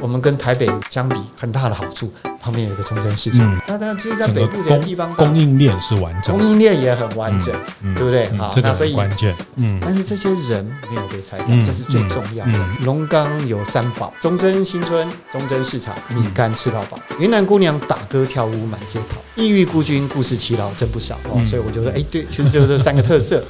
我们跟台北相比，很大的好处，旁边有一个中正市场。那当然，其实在北部这个地方，供应链是完整，供应链也很完整，对不对？好，这个很关键。嗯，但是这些人没有被拆掉，这是最重要的。龙岗有三宝：中正新村、中正市场、米干吃到饱。云南姑娘打歌跳舞满街跑，异域孤军故事奇老真不少哦。所以我觉得，哎，对，其实就这三个特色。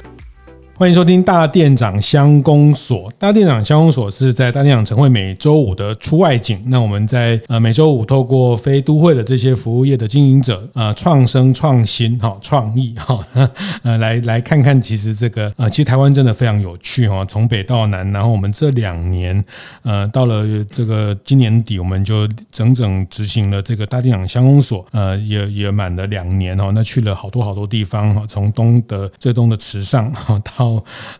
欢迎收听大店长乡公所。大店长乡公所是在大店长晨会每周五的出外景。那我们在呃每周五透过非都会的这些服务业的经营者，呃创生创新哈创意 哈呃来来看看，其实这个呃其实台湾真的非常有趣哈。从北到南，然后我们这两年呃到了这个今年底，我们就整整执行了这个大店长乡公所，呃也也满了两年哦。那去了好多好多地方哈，从东的最东的池上哈到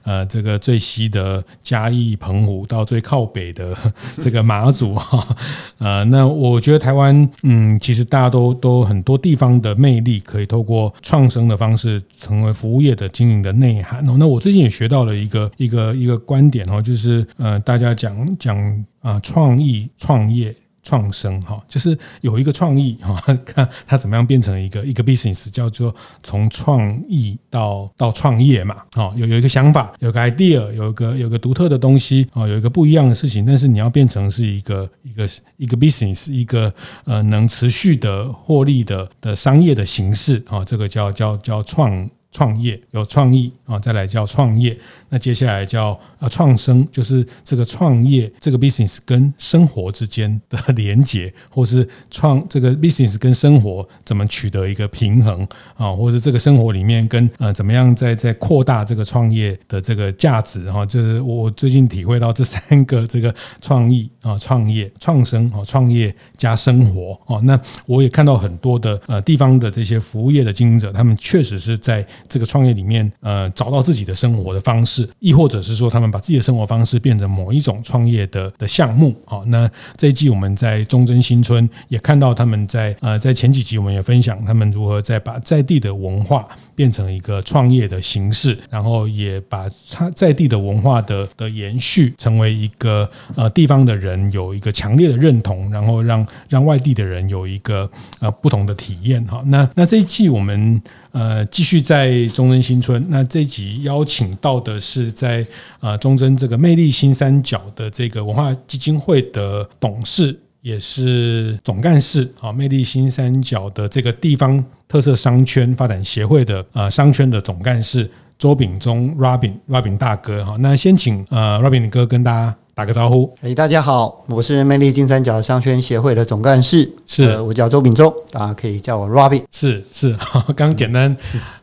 呃，这个最西的嘉义澎湖，到最靠北的 这个马祖哈，呃，那我觉得台湾，嗯，其实大家都都很多地方的魅力，可以透过创生的方式，成为服务业的经营的内涵哦。那我最近也学到了一个一个一个观点哦，就是呃，大家讲讲啊，创意创业。创生哈，就是有一个创意 哈，看它怎么样变成一个一个 business，叫做从创意到到创业嘛，哦，有有一个想法，有个 idea，有一个有个独特的东西哦，有一个不一样的事情，但是你要变成是一个一个一个 business，一个呃能持续的获利的的商业的形式啊，这个叫叫叫创。创业有创意啊，再来叫创业，那接下来叫啊创生，就是这个创业这个 business 跟生活之间的连接，或是创这个 business 跟生活怎么取得一个平衡啊，或者这个生活里面跟呃怎么样在在扩大这个创业的这个价值哈，就是我最近体会到这三个这个创意啊创业创生啊创业加生活哦，那我也看到很多的呃地方的这些服务业的经营者，他们确实是在。这个创业里面，呃，找到自己的生活的方式，亦或者是说，他们把自己的生活方式变成某一种创业的的项目。好，那这一季我们在中贞新村也看到他们在呃，在前几集我们也分享他们如何在把在地的文化变成一个创业的形式，然后也把他在地的文化的的延续成为一个呃地方的人有一个强烈的认同，然后让让外地的人有一个呃不同的体验。哈，那那这一季我们。呃，继续在中正新村。那这集邀请到的是在呃中正这个魅力新三角的这个文化基金会的董事，也是总干事啊。魅力新三角的这个地方特色商圈发展协会的呃商圈的总干事周秉忠 Robin Robin 大哥哈。那先请呃 Robin 哥跟大家。打个招呼，哎，大家好，我是魅力金三角商圈协会的总干事，是、呃、我叫周秉忠，大家可以叫我 Robin。是是，刚简单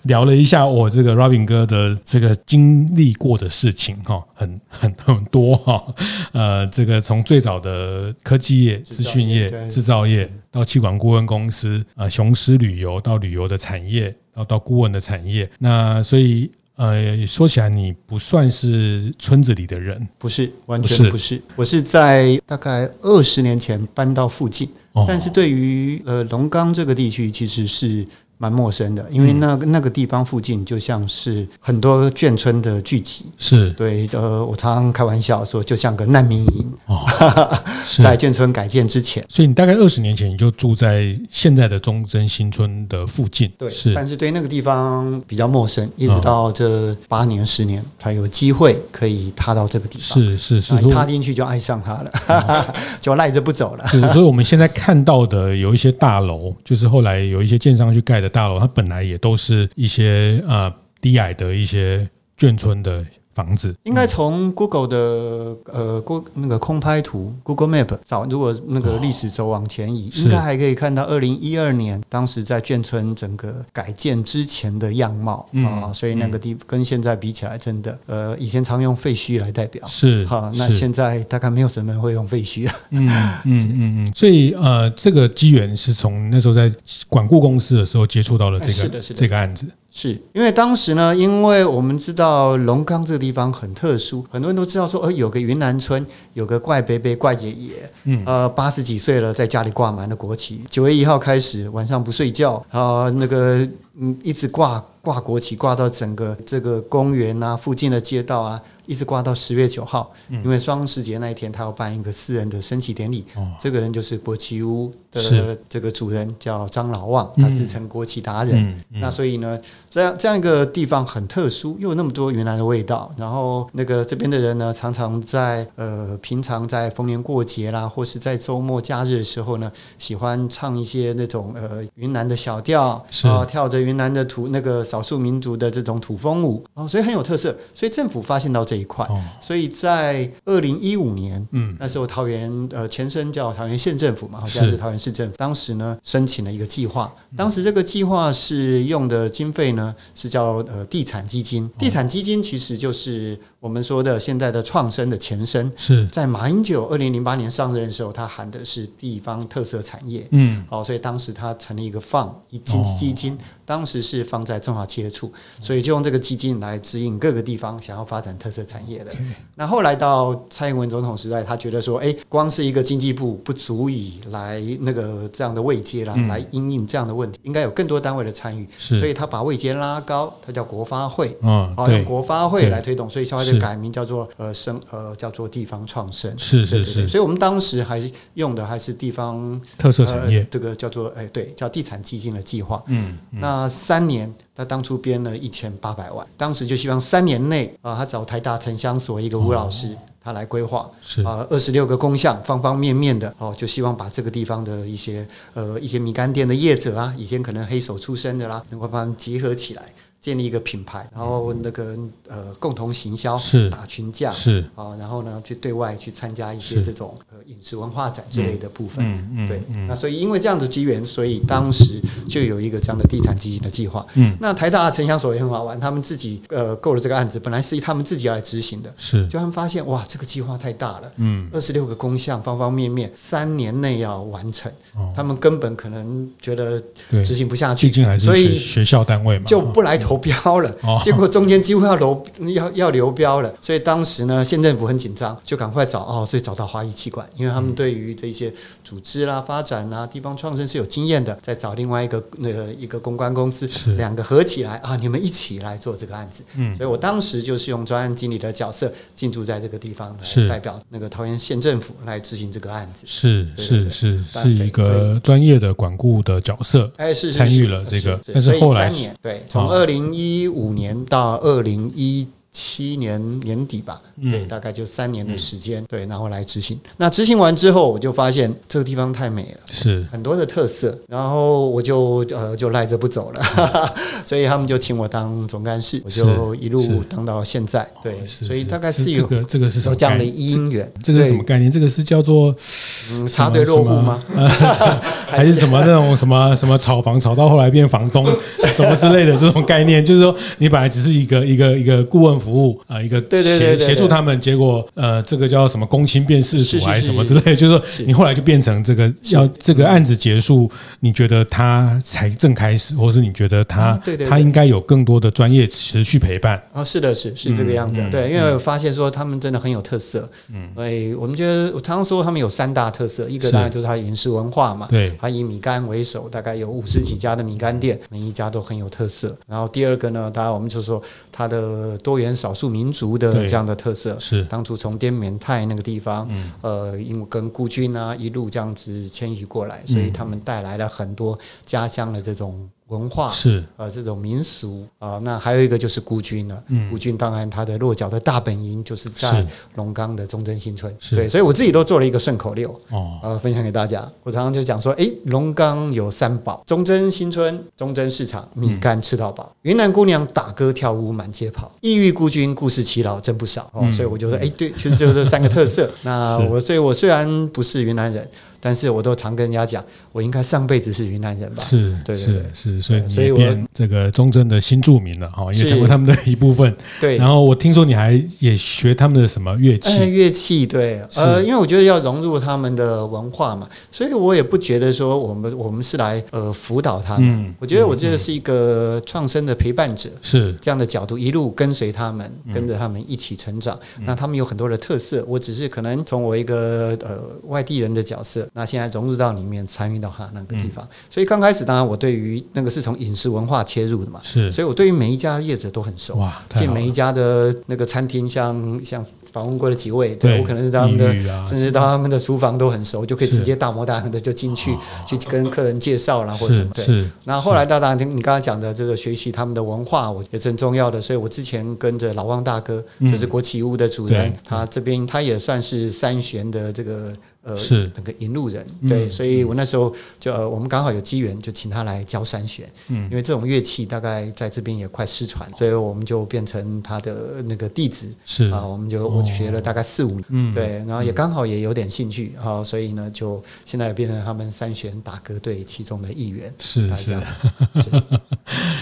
聊了一下我这个 Robin 哥的这个经历过的事情哈，很很很多哈，呃，这个从最早的科技业、资讯业、制造业，到气管顾问公司，呃，雄狮旅游到旅游的产业，然后到顾问的产业，那所以。呃，说起来，你不算是村子里的人，不是，完全不是。不是，我是在大概二十年前搬到附近，哦、但是对于呃龙岗这个地区，其实是。蛮陌生的，因为那个那个地方附近就像是很多眷村的聚集，是对。呃，我常常开玩笑说，就像个难民营。哦，在眷村改建之前，所以你大概二十年前你就住在现在的中正新村的附近，对，是。但是对那个地方比较陌生，一直到这八年十年才有机会可以踏到这个地方，是是是，踏进去就爱上它了，就赖着不走了。所以我们现在看到的有一些大楼，就是后来有一些建商去盖的。大楼，它本来也都是一些呃低矮的一些眷村的。房子。应该从 Google 的呃，过那个空拍图 Google Map 找，如果那个历史轴往前移，应该还可以看到二零一二年当时在眷村整个改建之前的样貌啊，所以那个地跟现在比起来，真的呃，以前常用废墟来代表，是好，那现在大概没有什么人会用废墟了，嗯 嗯嗯嗯，所以呃，这个机缘是从那时候在管顾公司的时候接触到了这个这个案子。是因为当时呢，因为我们知道龙岗这个地方很特殊，很多人都知道说，呃，有个云南村，有个怪伯伯、怪爷爷，嗯，呃，八十几岁了，在家里挂满了国旗，九月一号开始晚上不睡觉，啊，那个嗯，一直挂挂国旗，挂到整个这个公园啊，附近的街道啊。一直挂到十月九号，因为双十节那一天，他要办一个私人的升旗典礼。哦、这个人就是国旗屋的这个主人，叫张老旺，他自称国旗达人。那所以呢，这样这样一个地方很特殊，又有那么多云南的味道。然后那个这边的人呢，常常在呃平常在逢年过节啦，或是在周末假日的时候呢，喜欢唱一些那种呃云南的小调，是啊，跳着云南的土那个少数民族的这种土风舞，哦，所以很有特色。所以政府发现到这。一块，所以在二零一五年，嗯，那时候桃园呃前身叫桃园县政府嘛，现在是桃园市政府。当时呢，申请了一个计划，当时这个计划是用的经费呢是叫呃地产基金，地产基金其实就是。我们说的现在的创生的前身是在马英九二零零八年上任的时候，他喊的是地方特色产业。嗯，哦，所以当时他成立一个放一基基金，当时是放在中华企业处，所以就用这个基金来指引各个地方想要发展特色产业的。那后来到蔡英文总统时代，他觉得说，哎，光是一个经济部不足以来那个这样的位阶啦，来因应这样的问题，应该有更多单位的参与。所以他把位阶拉高，他叫国发会，嗯，好，用国发会来推动，所以稍微。改名叫做呃生呃叫做地方创生，是是是，所以我们当时还是用的还是地方特色产业，这个叫做哎对，叫地产基金的计划。嗯，那三年他当初编了一千八百万，当时就希望三年内啊，他找台大城乡所一个吴老师他来规划，是啊，二十六个工项，方方面面的哦，就希望把这个地方的一些呃一些米干店的业者啊，以前可能黑手出身的啦，能够把他们结合起来。建立一个品牌，然后那个呃共同行销，是打群架，是。啊，然后呢去对外去参加一些这种呃饮食文化展之类的部分，嗯嗯，对，那所以因为这样的机缘，所以当时就有一个这样的地产基金的计划。嗯，那台大城乡所也很好玩，他们自己呃购了这个案子，本来是他们自己要来执行的，是，就他们发现哇，这个计划太大了，嗯，二十六个工项，方方面面，三年内要完成，他们根本可能觉得执行不下去，毕竟还是学校单位嘛，就不来。投标了，结果中间几乎要流要要流标了，所以当时呢，县政府很紧张，就赶快找哦，所以找到华谊气管，因为他们对于这些组织啦、发展啦、地方创生是有经验的，再找另外一个那个一个公关公司，两个合起来啊，你们一起来做这个案子。嗯，所以我当时就是用专案经理的角色进驻在这个地方，来代表那个桃园县政府来执行这个案子。是是是，是一个专业的管顾的角色，哎，是参与了这个，但是后来三年对，从二零。零一五年到二零一七年年底吧，对，大概就三年的时间，对，然后来执行。那执行完之后，我就发现这个地方太美了，是很多的特色，然后我就呃就赖着不走了，所以他们就请我当总干事，我就一路当到现在。对，所以大概是有这个这个是什么这样的因缘？这个是什么概念？这个是叫做嗯插队落户吗？还是什么那种什么什么炒房炒到后来变房东什么之类的这种概念？就是说你本来只是一个一个一个顾问服。务啊，一个协协助他们，结果呃，这个叫什么公亲变事主还是什么之类，就是说你后来就变成这个要这个案子结束，你觉得他才正开始，或是你觉得他他应该有更多的专业持续陪伴啊？是的，是是这个样子，对，因为我发现说他们真的很有特色，嗯，所以我们觉得我常常说他们有三大特色，一个当然就是他饮食文化嘛，对，他以米干为首，大概有五十几家的米干店，每一家都很有特色。然后第二个呢，当然我们就说他的多元。少数民族的这样的特色是当初从滇缅泰那个地方，嗯、呃，因为跟孤军啊一路这样子迁移过来，所以他们带来了很多家乡的这种。文化是呃这种民俗啊、呃，那还有一个就是孤军了。嗯，孤军当然它的落脚的大本营就是在龙岗的忠贞新村。是对，所以我自己都做了一个顺口溜哦，呃，分享给大家。我常常就讲说，哎，龙岗有三宝：忠贞新村、忠贞市场、米干吃到饱。云南姑娘打歌跳舞满街跑，异域孤军故事奇老真不少。哦，所以我就说，哎，对，其实就是这三个特色。那 我所以，我虽然不是云南人。但是我都常跟人家讲，我应该上辈子是云南人吧？是，对，是，是，所以所以变这个忠贞的新住民了哈，也成为他们的一部分。对，然后我听说你还也学他们的什么乐器？乐器，对，呃，因为我觉得要融入他们的文化嘛，所以我也不觉得说我们我们是来呃辅导他们。我觉得我这个是一个创生的陪伴者，是这样的角度，一路跟随他们，跟着他们一起成长。那他们有很多的特色，我只是可能从我一个呃外地人的角色，那现在融入到里面，参与到他那个地方。所以刚开始，当然我对于那个是从饮食文化切入的嘛，是，所以我对于每一家业者都很熟，哇，进每一家的那个餐厅，像像访问过的几位，对我可能是他们的，甚至到他们的厨房都很熟，就可以直接大模大样的就进去去跟客人介绍啦，或者什么。对，那后来到当然你刚刚讲的这个学习他们的文化，我也是很重要的。所以我之前跟着老汪大哥，就是国企屋的主人，他这边他也算是三玄的这个。呃，是。那个引路人，对，所以我那时候就呃，我们刚好有机缘，就请他来教三弦，嗯，因为这种乐器大概在这边也快失传，所以我们就变成他的那个弟子，是。啊，我们就我学了大概四五年，嗯，对，然后也刚好也有点兴趣，啊，所以呢，就现在也变成他们三弦打歌队其中的一员，是是，是。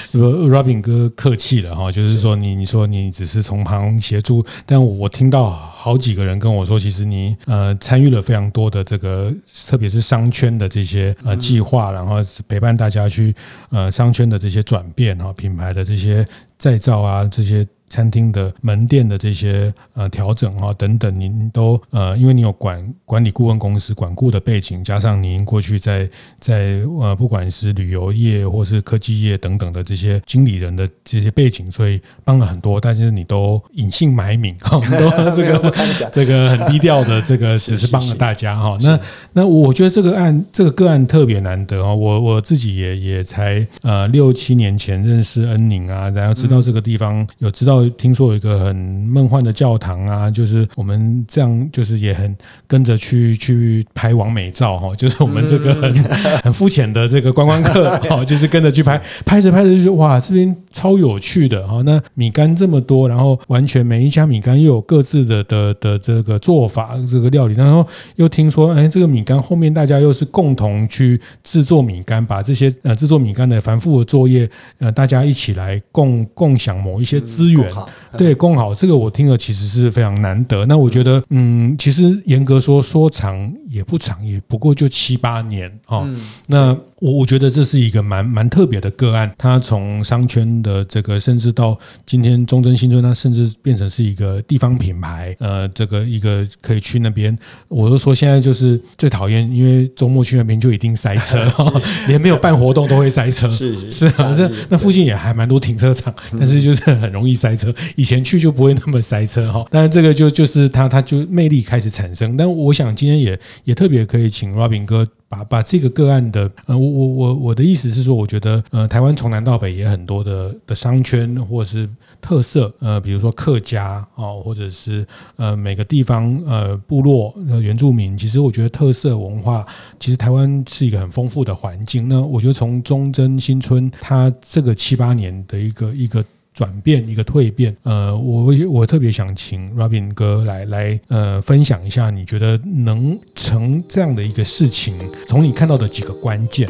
不，Robin 哥客气了哈，就是说你你说你只是从旁协助，但我听到好几个人跟我说，其实你呃参与了非常。多的这个，特别是商圈的这些呃计划，然后陪伴大家去呃商圈的这些转变哈，品牌的这些再造啊这些。餐厅的门店的这些呃调整啊等等，您都呃，因为你有管管理顾问公司管顾的背景，加上您过去在在呃不管是旅游业或是科技业等等的这些经理人的这些背景，所以帮了很多。但是你都隐姓埋名哈，都这个这个很低调的这个 只是帮了大家哈。那那我觉得这个案这个个案特别难得啊，我我自己也也才呃六七年前认识恩宁啊，然后知道这个地方有知道。听说有一个很梦幻的教堂啊，就是我们这样，就是也很跟着去去拍完美照哈，就是我们这个很 很肤浅的这个观光客 哈，就是跟着去拍，拍着拍着就哇，这边超有趣的哈。那米干这么多，然后完全每一家米干又有各自的的的这个做法，这个料理，然后又听说哎，这个米干后面大家又是共同去制作米干，把这些呃制作米干的繁复的作业呃大家一起来共共享某一些资源。好，对，共好这个我听了其实是非常难得。那我觉得，嗯，其实严格说说长也不长，也不过就七八年哦。嗯、那我我觉得这是一个蛮蛮特别的个案。他从商圈的这个，甚至到今天忠贞新村，它甚至变成是一个地方品牌。呃，这个一个可以去那边。我都说现在就是最讨厌，因为周末去那边就一定塞车，是 连没有办活动都会塞车。是是是啊，这那附近也还蛮多停车场，但是就是很容易塞。车以前去就不会那么塞车哈，但是这个就就是它它就魅力开始产生。但我想今天也也特别可以请 Robin 哥把把这个个案的呃，我我我我的意思是说，我觉得呃，台湾从南到北也很多的的商圈或者是特色呃，比如说客家哦，或者是呃每个地方呃部落原住民，其实我觉得特色文化其实台湾是一个很丰富的环境。那我觉得从忠贞新村它这个七八年的一个一个。转变一个蜕变，呃，我我特别想请 Robin 哥来来呃分享一下，你觉得能成这样的一个事情，从你看到的几个关键。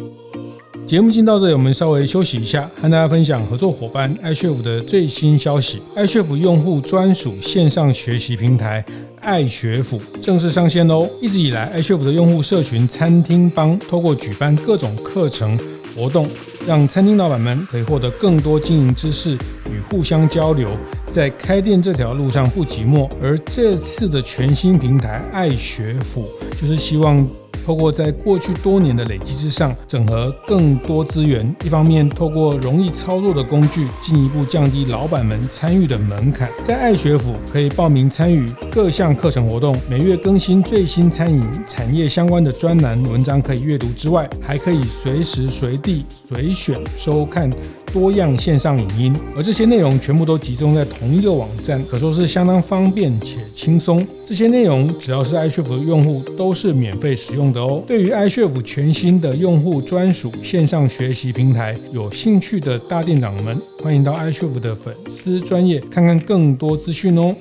节目进到这里，我们稍微休息一下，和大家分享合作伙伴 iCHEF 的最新消息。iCHEF 用户专属线上学习平台爱学府正式上线喽！一直以来，iCHEF 的用户社群餐厅帮透过举办各种课程活动。让餐厅老板们可以获得更多经营知识与互相交流，在开店这条路上不寂寞。而这次的全新平台爱学府，就是希望。透过在过去多年的累积之上，整合更多资源，一方面透过容易操作的工具，进一步降低老板们参与的门槛。在爱学府可以报名参与各项课程活动，每月更新最新餐饮产业相关的专栏文章可以阅读之外，还可以随时随地随选收看。多样线上影音，而这些内容全部都集中在同一个网站，可说是相当方便且轻松。这些内容只要是 iCHEF 的用户都是免费使用的哦。对于 iCHEF 全新的用户专属线上学习平台，有兴趣的大店长们，欢迎到 iCHEF 的粉丝专业看看更多资讯哦。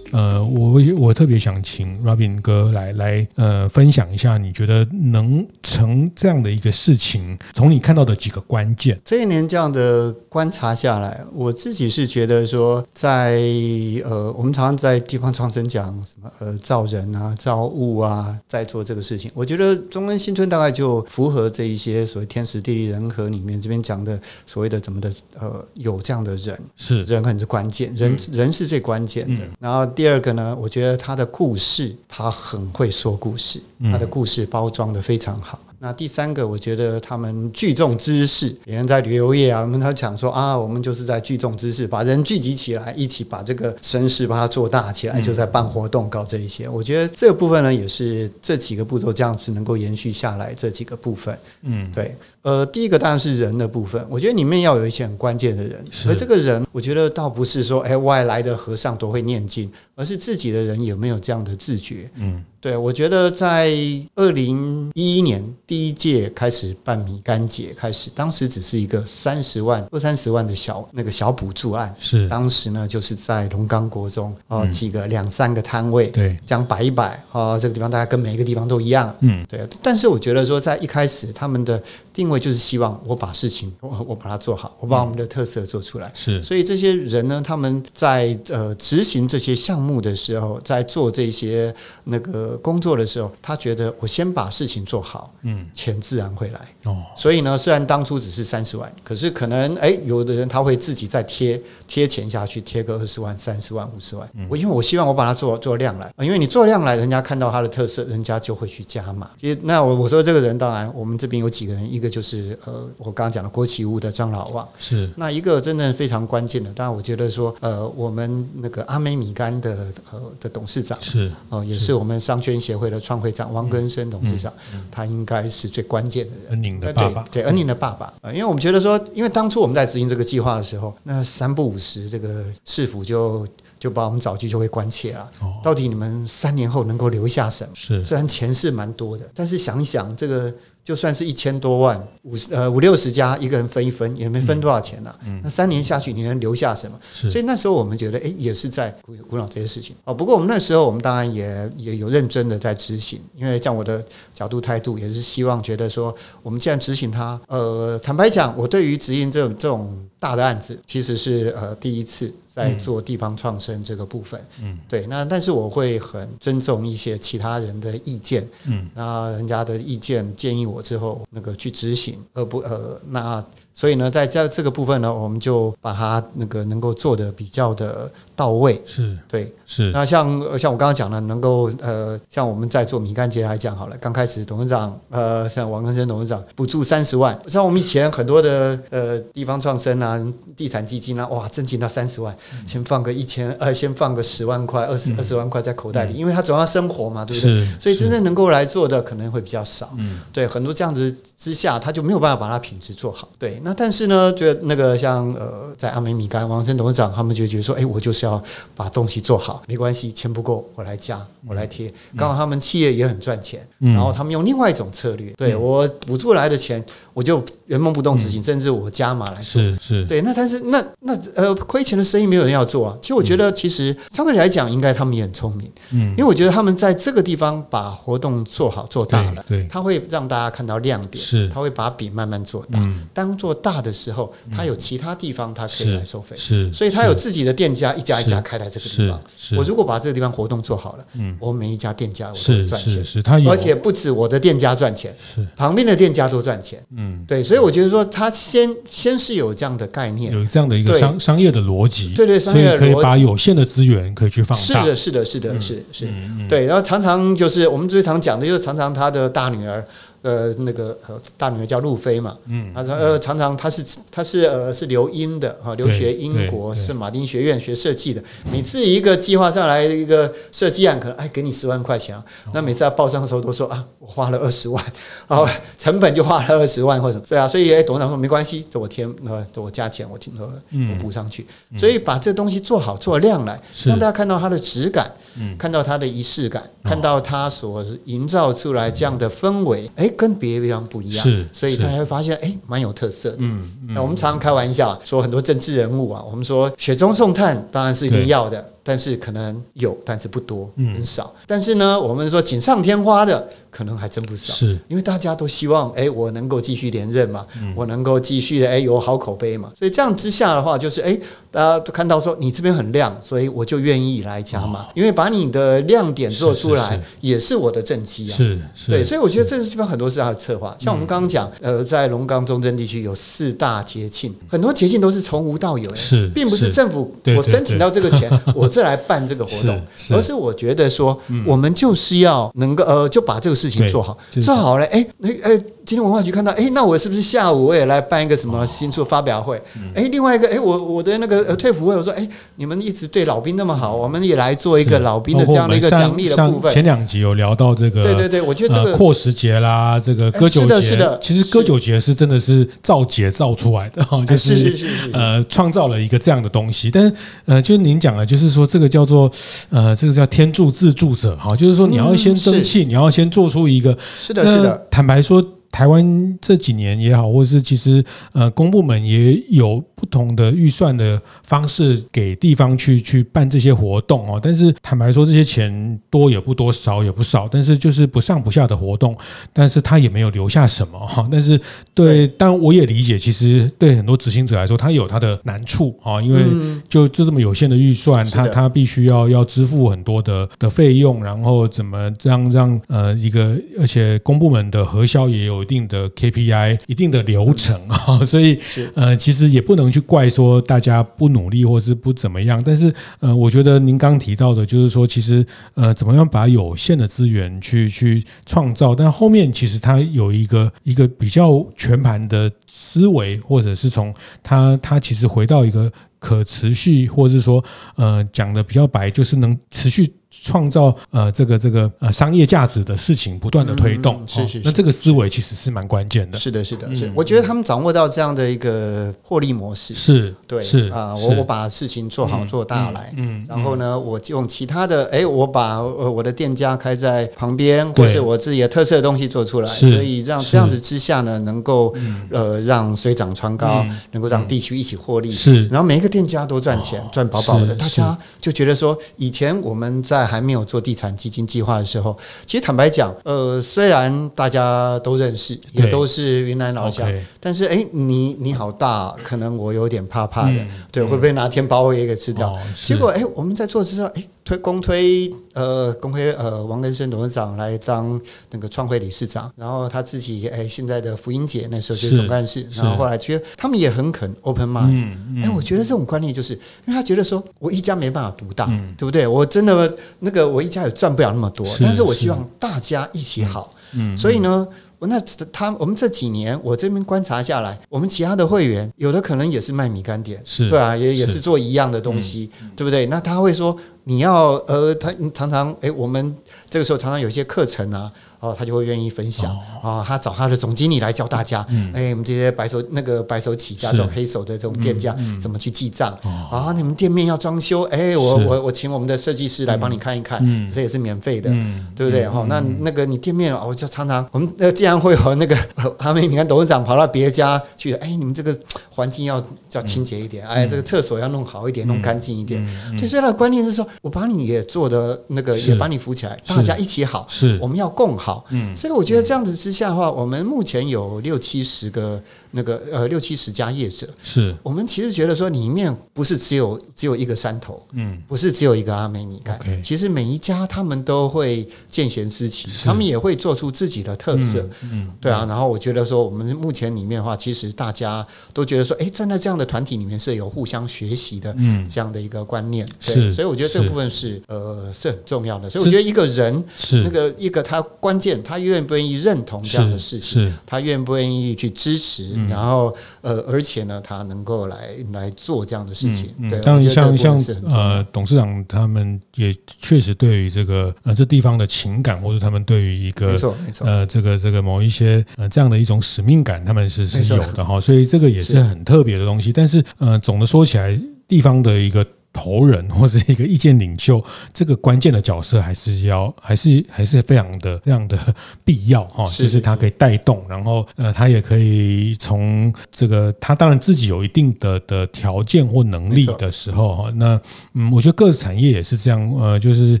呃，我我特别想请 Robin 哥来来呃分享一下，你觉得能成这样的一个事情，从你看到的几个关键，这一年这样的观察下来，我自己是觉得说在，在呃，我们常常在地方创生讲什么呃造人啊、造物啊，在做这个事情，我觉得中恩新村大概就符合这一些所谓天时地利人和里面这边讲的所谓的怎么的呃有这样的人是。人很是关键，人、嗯、人是最关键的。嗯、然后第二个呢，我觉得他的故事他很会说故事，他的故事包装得非常好。那第三个，我觉得他们聚众知识，别人在旅游业啊，我们他讲说啊，我们就是在聚众知识，把人聚集起来，一起把这个声势把它做大起来，就在办活动搞这一些。我觉得这个部分呢，也是这几个步骤这样子能够延续下来这几个部分。嗯，对。呃，第一个当然是人的部分，我觉得里面要有一些很关键的人，而这个人，我觉得倒不是说哎外来的和尚都会念经，而是自己的人有没有这样的自觉。嗯。对，我觉得在二零一一年第一届开始办米干节开始，当时只是一个三十万、二三十万的小那个小补助案。是，当时呢就是在龙岗国中哦，几个两三个摊位，对，这样摆一摆啊，这个地方大家跟每一个地方都一样。嗯，对。但是我觉得说，在一开始他们的定位就是希望我把事情我我把它做好，我把我们的特色做出来。是，所以这些人呢，他们在呃执行这些项目的时候，在做这些那个。工作的时候，他觉得我先把事情做好，嗯，钱自然会来。哦，所以呢，虽然当初只是三十万，可是可能哎，有的人他会自己再贴贴钱下去，贴个二十万、三十万、五十万。我因为我希望我把它做做量来，因为你做量来，人家看到他的特色，人家就会去加码。因为那我我说这个人，当然我们这边有几个人，一个就是呃，我刚刚讲的郭启悟的张老旺，是那一个真正非常关键的。当然，我觉得说呃，我们那个阿美米干的呃的董事长是哦，也是我们商圈协会的创会长汪根生董事长，嗯嗯、他应该是最关键的人。恩宁的爸爸，对，对恩宁的爸爸啊，因为我们觉得说，因为当初我们在执行这个计划的时候，那三不五时，这个市府就就把我们早期就会关切了。哦、到底你们三年后能够留下什么？是，虽然钱是蛮多的，但是想一想这个。就算是一千多万，五十呃五六十家，一个人分一分，也没分多少钱呐、啊。嗯嗯、那三年下去，你能留下什么？是所以那时候我们觉得，哎，也是在鼓鼓掌这些事情哦。不过我们那时候，我们当然也也有认真的在执行，因为像我的角度态度，也是希望觉得说，我们既然执行它，呃，坦白讲，我对于执行这种这种大的案子，其实是呃第一次。在做地方创生这个部分，嗯，对，那但是我会很尊重一些其他人的意见，嗯，那人家的意见建议我之后，那个去执行，而不呃那。所以呢，在这这个部分呢，我们就把它那个能够做的比较的到位，是对，是。那像像我刚刚讲的，能够呃，像我们在做米干节来讲好了，刚开始董事长呃，像王根生董事长补助三十万，像我们以前很多的呃地方创生啊、地产基金啊，哇，争取到三十万，先放个一千呃，先放个十万块、二十二十万块在口袋里，因为他总要生活嘛，对不对？所以真正能够来做的可能会比较少，嗯，对，很多这样子之下，他就没有办法把它品质做好，对，那。但是呢，觉得那个像呃，在阿美米干王生董事长他们就觉得说，哎，我就是要把东西做好，没关系，钱不够我来加，我来贴。刚好他们企业也很赚钱，然后他们用另外一种策略，对我补助来的钱。我就原封不动执行，甚至我加码来做。是是，对。那但是那那呃，亏钱的生意没有人要做啊。其实我觉得，其实相对来讲，应该他们也很聪明。嗯，因为我觉得他们在这个地方把活动做好做大了，对，他会让大家看到亮点。是，他会把饼慢慢做大。当做大的时候，他有其他地方他可以来收费。是，所以他有自己的店家，一家一家开在这个地方。是，我如果把这个地方活动做好了，嗯，我每一家店家我都会赚钱。是是，他有，而且不止我的店家赚钱，是旁边的店家都赚钱。嗯，对，所以我觉得说他先先是有这样的概念，有这样的一个商商业的逻辑，对对，商业的逻辑，所以可以把有限的资源可以去放大。是的，是的，是的，是是，对。然后常常就是我们最常讲的，就是常常他的大女儿。呃，那个呃，大女儿叫路飞嘛，嗯，他说呃，常常他是他是呃是留英的哈，留学英国是马丁学院学设计的。每次一个计划上来一个设计案，可能哎给你十万块钱啊，那每次要报账的时候都说啊，我花了二十万，哦，成本就花了二十万或者什么，对啊，所以哎，董事长说没关系，等我添呃等我加钱，我听说我补上去，所以把这东西做好做量来，让大家看到它的质感，嗯看到它的仪式感，看到它所营造出来这样的氛围，哎。跟别的地方不一样，是，所以大家会发现，哎，蛮有特色的。嗯，那我们常常开玩笑说，很多政治人物啊，我们说雪中送炭当然是一定要的。但是可能有，但是不多，很少。嗯、但是呢，我们说锦上添花的，可能还真不少。是，因为大家都希望，哎，我能够继续连任嘛，嗯、我能够继续的，哎，有好口碑嘛。所以这样之下的话，就是，哎，大家都看到说你这边很亮，所以我就愿意来加码，哦、因为把你的亮点做出来，是是是。也是我的政绩啊。是，是，对，所以我觉得这个地方很多是他的策划。像我们刚刚讲，呃，在龙岗中正地区有四大节庆，很多节庆都是从无到有，是，并不是政府我申请到这个钱，我再来办这个活动，而是我觉得说，我们就是要能够呃，就把这个事情做好，做好了，哎，那哎，今天文化局看到，哎，那我是不是下午我也来办一个什么新书发表会？哎，另外一个，哎，我我的那个呃退服会，我说，哎，你们一直对老兵那么好，我们也来做一个老兵的这样的一个奖励的部分。前两集有聊到这个，对对对，我觉得这个阔时节啦，这个歌酒节，是的，其实歌酒节是真的是造节造出来的哈，就是呃创造了一个这样的东西，但是呃，就是您讲的，就是说这个叫做呃，这个叫天助自助者哈，就是说你要先争气，你要先做出一个，是的，是的，坦白说。台湾这几年也好，或者是其实呃，公部门也有不同的预算的方式给地方去去办这些活动哦。但是坦白说，这些钱多也不多，少也不少，但是就是不上不下的活动，但是他也没有留下什么哈。但是对，但我也理解，其实对很多执行者来说，他有他的难处啊，因为就就这么有限的预算，他他必须要要支付很多的的费用，然后怎么这样让呃一个，而且公部门的核销也有。有一定的 KPI，一定的流程 啊，所以呃，其实也不能去怪说大家不努力或是不怎么样。但是呃，我觉得您刚提到的，就是说，其实呃，怎么样把有限的资源去去创造，但后面其实它有一个一个比较全盘的思维，或者是从它它其实回到一个可持续，或者是说呃，讲的比较白，就是能持续。创造呃这个这个呃商业价值的事情不断的推动，是是，那这个思维其实是蛮关键的。是的，是的，是。我觉得他们掌握到这样的一个获利模式，是对，是啊，我我把事情做好做大来，嗯，然后呢，我用其他的，哎，我把呃我的店家开在旁边，或是我自己的特色的东西做出来，所以让这样子之下呢，能够呃让水涨船高，能够让地区一起获利，是。然后每一个店家都赚钱，赚饱饱的，大家就觉得说，以前我们在。还没有做地产基金计划的时候，其实坦白讲，呃，虽然大家都认识，也都是云南老乡，但是哎，你你好大，可能我有点怕怕的，嗯、对，会不会哪天把我也给吃掉？哦、结果哎，我们在做之后，哎。推公推呃公推呃王根生董事长来当那个创会理事长，然后他自己哎现在的福音姐那时候就是总干事，然后后来觉得他们也很肯 open mind，哎、嗯、我觉得这种观念就是因为他觉得说我一家没办法独大，嗯、对不对？我真的那个我一家也赚不了那么多，是但是我希望大家一起好，嗯，所以呢。我那他我们这几年我这边观察下来，我们其他的会员有的可能也是卖米干点，是对啊，也也是做一样的东西，嗯、对不对？那他会说你要呃，他常常哎，我们这个时候常常有一些课程啊。哦，他就会愿意分享啊，他找他的总经理来教大家。哎，我们这些白手那个白手起家这种黑手的这种店家怎么去记账啊？你们店面要装修，哎，我我我请我们的设计师来帮你看一看，这也是免费的，对不对？哈，那那个你店面我就常常我们那，既然会和那个他们，你看董事长跑到别家去，哎，你们这个环境要要清洁一点，哎，这个厕所要弄好一点，弄干净一点。对，所以他的观念是说，我把你也做的那个也把你扶起来，大家一起好，是。我们要共好。嗯，所以我觉得这样子之下的话，我们目前有六七十个那个呃六七十家业者，是我们其实觉得说里面不是只有只有一个山头，嗯，不是只有一个阿美米干，其实每一家他们都会见贤思齐，他们也会做出自己的特色，嗯，对啊。然后我觉得说我们目前里面的话，其实大家都觉得说，哎，站在这样的团体里面是有互相学习的，嗯，这样的一个观念，是。所以我觉得这部分是呃是很重要的。所以我觉得一个人是那个一个他关键他。愿不愿意认同这样的事情？他愿不愿意去支持？然后呃，而且呢，他能够来来做这样的事情。对，当然像像呃，董事长他们也确实对于这个呃这地方的情感，或者他们对于一个没错没错呃这个这个某一些呃这样的一种使命感，他们是是有的哈。所以这个也是很特别的东西。但是呃，总的说起来，地方的一个。头人 或是一个意见领袖，这个关键的角色还是要还是还是非常的非常的必要哈，就是他可以带动，然后呃，他也可以从这个他当然自己有一定的的条件或能力的时候哈，那嗯，我觉得各产业也是这样，呃，就是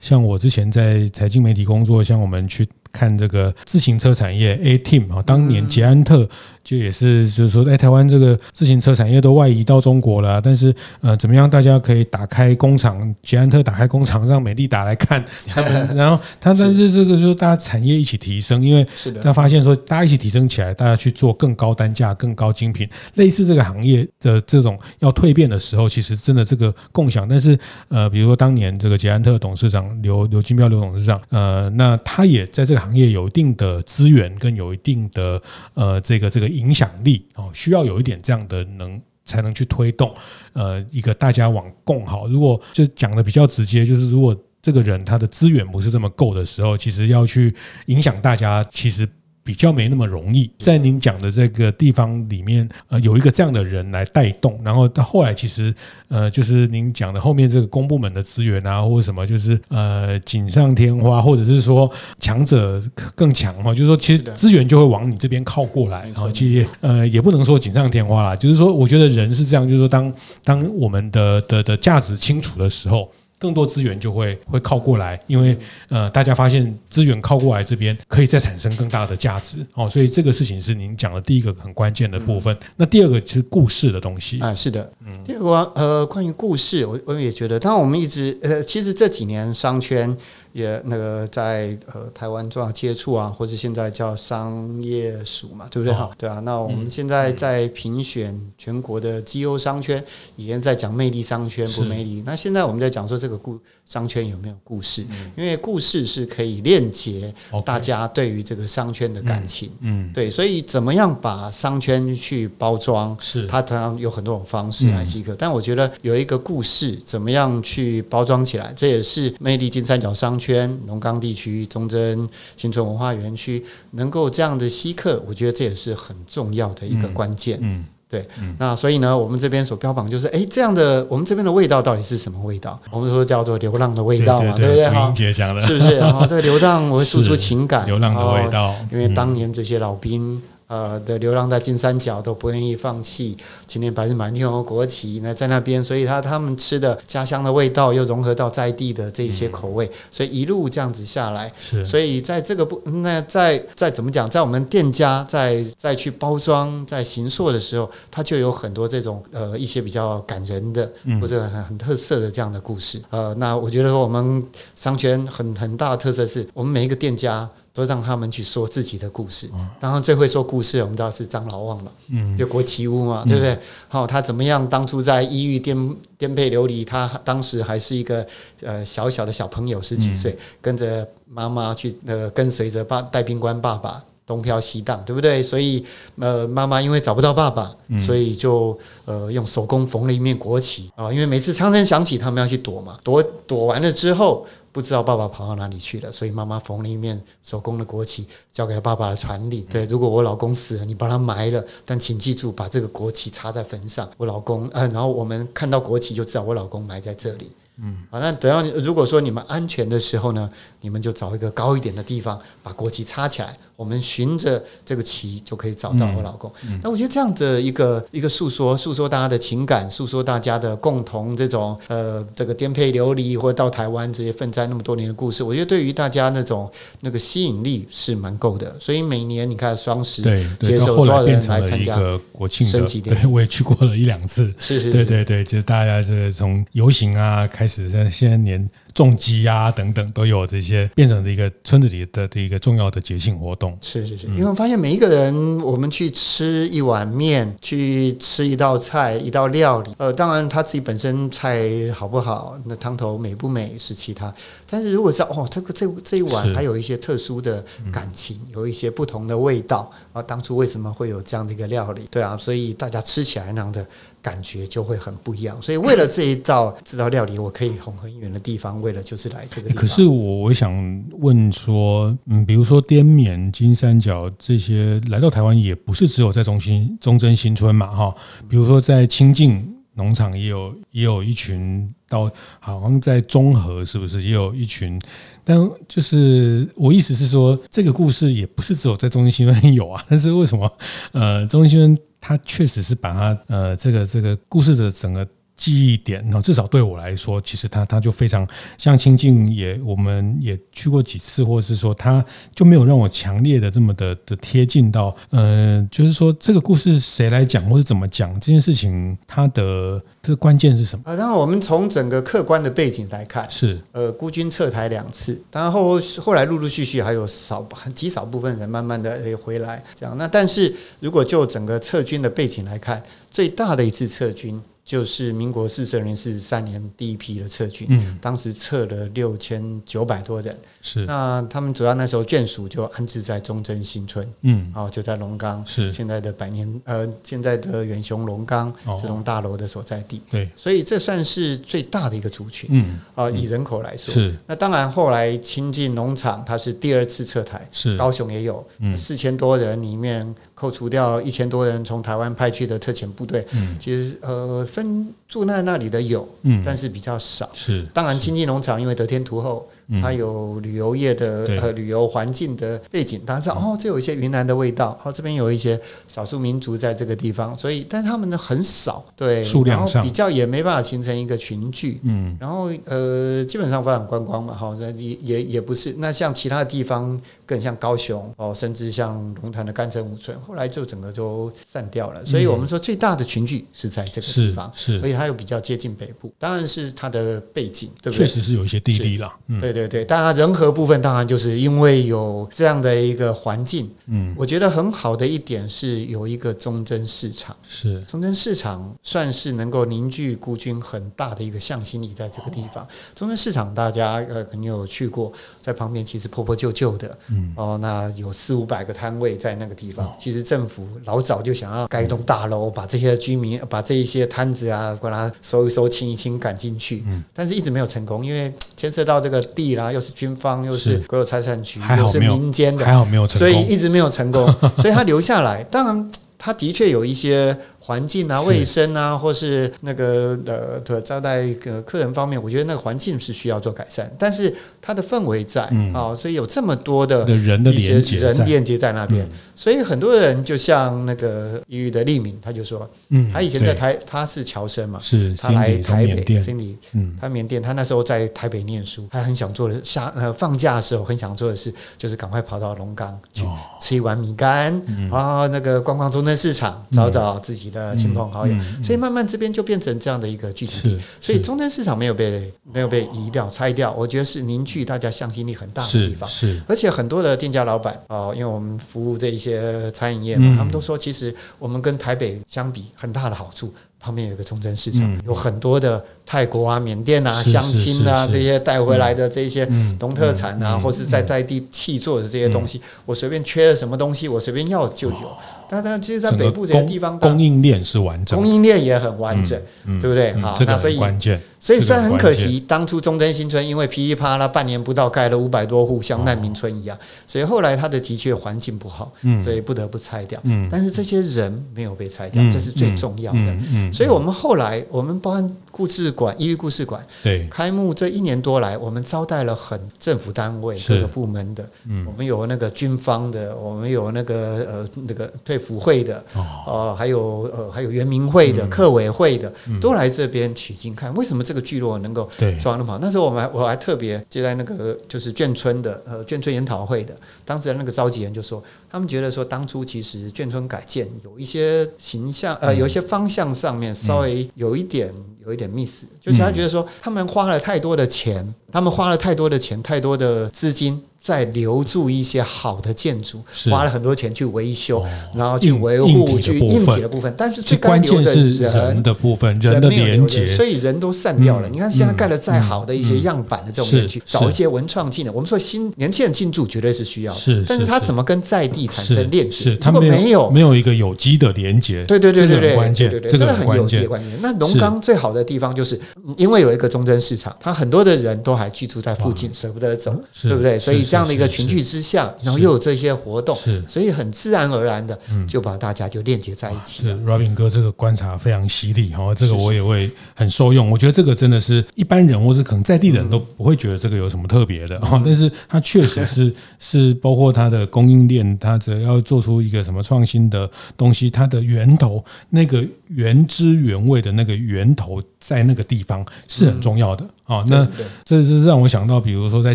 像我之前在财经媒体工作，像我们去。看这个自行车产业 A Team 啊，当年捷安特就也是，就是说，在台湾这个自行车产业都外移到中国了，但是呃，怎么样，大家可以打开工厂，捷安特打开工厂，让美利达来看 他们，然后他但是这个就是大家产业一起提升，因为是的他发现说，大家一起提升起来，大家去做更高单价、更高精品，类似这个行业的这种要蜕变的时候，其实真的这个共享。但是呃，比如说当年这个捷安特董事长刘刘金彪刘董事长，呃，那他也在这个。行业有一定的资源跟有一定的呃这个这个影响力哦，需要有一点这样的能才能去推动呃一个大家往共好。如果就讲的比较直接，就是如果这个人他的资源不是这么够的时候，其实要去影响大家，其实。比较没那么容易，在您讲的这个地方里面，呃，有一个这样的人来带动，然后到后来其实，呃，就是您讲的后面这个公部门的资源啊，或者什么，就是呃锦上添花，或者是说强者更强哈，就是说其实资源就会往你这边靠过来，然后其实呃也不能说锦上添花啦，就是说我觉得人是这样，就是说当当我们的的的价值清楚的时候。更多资源就会会靠过来，因为呃，大家发现资源靠过来这边可以再产生更大的价值哦，所以这个事情是您讲的第一个很关键的部分。那第二个就是故事的东西啊，是的，嗯，第二个呃，关于故事，我我也觉得，当然我们一直呃，其实这几年商圈。也那个在呃台湾重要接触啊，或者现在叫商业署嘛，对不对？哈、哦，对啊。那我们现在在评选全国的绩优商圈，以前在讲魅力商圈不魅力。那现在我们在讲说这个故商圈有没有故事？因为故事是可以链接大家对于这个商圈的感情。嗯，对。所以怎么样把商圈去包装？是它当然有很多种方式来是一个。但我觉得有一个故事，怎么样去包装起来，这也是魅力金三角商。圈龙岗地区、中贞新村文化园区能够这样的吸客，我觉得这也是很重要的一个关键。嗯，对。那所以呢，我们这边所标榜就是，哎，这样的我们这边的味道到底是什么味道？我们说叫做流浪的味道嘛，对不对？哈，是不是？然后这个流浪，我会输出情感，流浪的味道。因为当年这些老兵。呃的流浪在金三角都不愿意放弃，今天白日满天红国旗呢在那边，所以他他们吃的家乡的味道又融合到在地的这些口味，所以一路这样子下来，是，所以在这个不那在在怎么讲，在我们店家在在去包装在行塑的时候，它就有很多这种呃一些比较感人的或者很很特色的这样的故事，呃，那我觉得说我们商圈很很大的特色是我们每一个店家。都让他们去说自己的故事。当然最会说故事，我们知道是张老旺嘛，嗯，就国旗屋嘛，对不对？好，他怎么样？当初在异域颠颠沛流离，他当时还是一个呃小小的小朋友，十几岁，跟着妈妈去呃跟随着爸带兵官爸爸东飘西荡，对不对？所以呃妈妈因为找不到爸爸，所以就呃用手工缝了一面国旗啊，因为每次枪声响起，他们要去躲嘛，躲躲完了之后。不知道爸爸跑到哪里去了，所以妈妈缝了一面手工的国旗，交给爸爸的传礼。对，如果我老公死了，你把他埋了，但请记住把这个国旗插在坟上。我老公，嗯，然后我们看到国旗就知道我老公埋在这里。嗯，好，那等到如果说你们安全的时候呢，你们就找一个高一点的地方，把国旗插起来。我们循着这个旗就可以找到我老公。嗯嗯、那我觉得这样的一个一个诉说，诉说大家的情感，诉说大家的共同这种呃这个颠沛流离，或者到台湾这些奋战那么多年的故事，我觉得对于大家那种那个吸引力是蛮够的。所以每年你看双十对接受多少人来参加国庆升级的，对，我也去过了一两次。是是，是，对对对，就是大家是从游行啊开始，在现在年。重机啊，等等都有这些变成了一个村子里的的一个重要的节庆活动。是是是，因为我发现每一个人，我们去吃一碗面，去吃一道菜，一道料理，呃，当然他自己本身菜好不好，那汤头美不美是其他。但是如果是哦，这个这这一碗还有一些特殊的感情，有一些不同的味道啊，当初为什么会有这样的一个料理？对啊，所以大家吃起来那样的。感觉就会很不一样，所以为了这一道 这道料理，我可以从很远的地方，为了就是来这个地方。可是我我想问说，嗯，比如说滇缅、金三角这些来到台湾，也不是只有在中心中正新村嘛，哈，比如说在清境农场也有也有一群。到好像在中和是不是也有一群？但就是我意思是说，这个故事也不是只有在中心新闻有啊。但是为什么呃，中心新闻它确实是把它呃这个这个故事的整个。记忆点，然后至少对我来说，其实他他就非常像清境，也我们也去过几次，或者是说他就没有让我强烈的这么的的贴近到，呃，就是说这个故事谁来讲，或者怎么讲这件事情，它的这个关键是什么？啊，当然我们从整个客观的背景来看，是呃孤军撤台两次，当然后后来陆陆续续还有少很极少部分人慢慢的诶回来，这样。那但是如果就整个撤军的背景来看，最大的一次撤军。就是民国四十二年、四十三年第一批的撤军，嗯，当时撤了六千九百多人，是。那他们主要那时候眷属就安置在忠贞新村，嗯，哦就在龙岗，是。现在的百年呃，现在的远雄龙岗这栋大楼的所在地，对，所以这算是最大的一个族群，嗯，啊，以人口来说，是。那当然后来清境农场它是第二次撤台，是。高雄也有，嗯，四千多人里面。扣除掉一千多人从台湾派去的特遣部队，嗯，其实呃分住在那里的有，嗯，但是比较少。是，当然经济农场因为得天独厚。它有旅游业的呃旅游环境的背景，当然是哦，这有一些云南的味道，哦，这边有一些少数民族在这个地方，所以但他们呢很少，对，数量上。比较也没办法形成一个群聚，嗯，然后呃基本上发展观光嘛，哈，那也也也不是，那像其他的地方更像高雄哦，甚至像龙潭的甘城五村，后来就整个就散掉了，所以我们说最大的群聚是在这个地方，是，而且它又比较接近北部，当然是它的背景，对不对？确实是有一些地利了，嗯，对对。对对，当然人和部分当然就是因为有这样的一个环境，嗯，我觉得很好的一点是有一个忠贞市场，是忠贞市场算是能够凝聚孤军很大的一个向心力，在这个地方。忠贞市场大家呃肯定有去过，在旁边其实破破旧旧的，嗯哦，那有四五百个摊位在那个地方。其实政府老早就想要盖一栋大楼，把这些居民把这一些摊子啊，把它收一收、清一清、赶进去，嗯，但是一直没有成功，因为牵涉到这个地。又是军方，又是国有财产局，又是民间的，还好没有成功，所以一直没有成功，所以他留下来。当然，他的确有一些。环境啊，卫生啊，或是那个呃的招待呃客人方面，我觉得那个环境是需要做改善，但是它的氛围在啊、嗯。哦，所以有这么多的人的连接，人连接在那边，嗯、所以很多人就像那个抑郁的利敏，他就说，嗯，他以前在台他是侨生嘛，是他来台北，Cindy，嗯，他缅甸，他那时候在台北念书，他很想做的下呃放假的时候很想做的事，就是赶快跑到龙岗去吃一碗米干，嗯、然后那个逛逛忠贞市场，找找自己。的亲朋好友，所以慢慢这边就变成这样的一个聚集地，所以中正市场没有被没有被移掉拆掉，我觉得是凝聚大家向心力很大的地方。是，而且很多的店家老板哦，因为我们服务这一些餐饮业嘛，他们都说，其实我们跟台北相比，很大的好处。旁边有一个中正市场，有很多的泰国啊、缅甸啊、乡亲啊这些带回来的这些农特产啊，或是在在地气做的这些东西，我随便缺了什么东西，我随便要就有。但但其实，在北部这些地方，供应链是完整，供应链也很完整，对不对？好，那所以关键。所以虽然很可惜，当初中贞新村因为噼里啪啦半年不到盖了五百多户，像难民村一样，所以后来它的的确环境不好，所以不得不拆掉。但是这些人没有被拆掉，这是最重要的。所以我们后来，我们包含故事馆、抑郁故事馆，对，开幕这一年多来，我们招待了很政府单位各个部门的，嗯。我们有那个军方的，我们有那个呃那个退辅会的，哦，还有呃还有原民会的、客委会的，都来这边取经看，为什么这个聚落能够装那么好？那时候我们还我还特别接待那个就是眷村的呃眷村研讨会的，当时的那个召集人就说，他们觉得说当初其实眷村改建有一些形象呃有一些方向上面稍微有一点有一点 miss，就是他觉得说他们花了太多的钱，他们花了太多的钱太多的资金。在留住一些好的建筑，花了很多钱去维修，然后去维护去硬体的部分，但是最关键的是人的部分，人的连接，所以人都散掉了。你看现在盖了再好的一些样板的这种园区，找一些文创技能，我们说新年轻人进驻绝对是需要，是，但是他怎么跟在地产生链接？如果没有没有一个有机的连接，对对对对对，关键，这个很有机的关键。那龙岗最好的地方就是因为有一个中贞市场，他很多的人都还居住在附近，舍不得走，对不对？所以。这样的一个群聚之下，然后又有这些活动，是，所以很自然而然的就把大家就链接在一起了。是 Robin 哥这个观察非常犀利哈，这个我也会很受用。我觉得这个真的是一般人或是可能在地人都不会觉得这个有什么特别的哈，但是它确实是 是包括它的供应链，它只要做出一个什么创新的东西，它的源头那个原汁原味的那个源头在那个地方是很重要的。哦，那这是让我想到，比如说在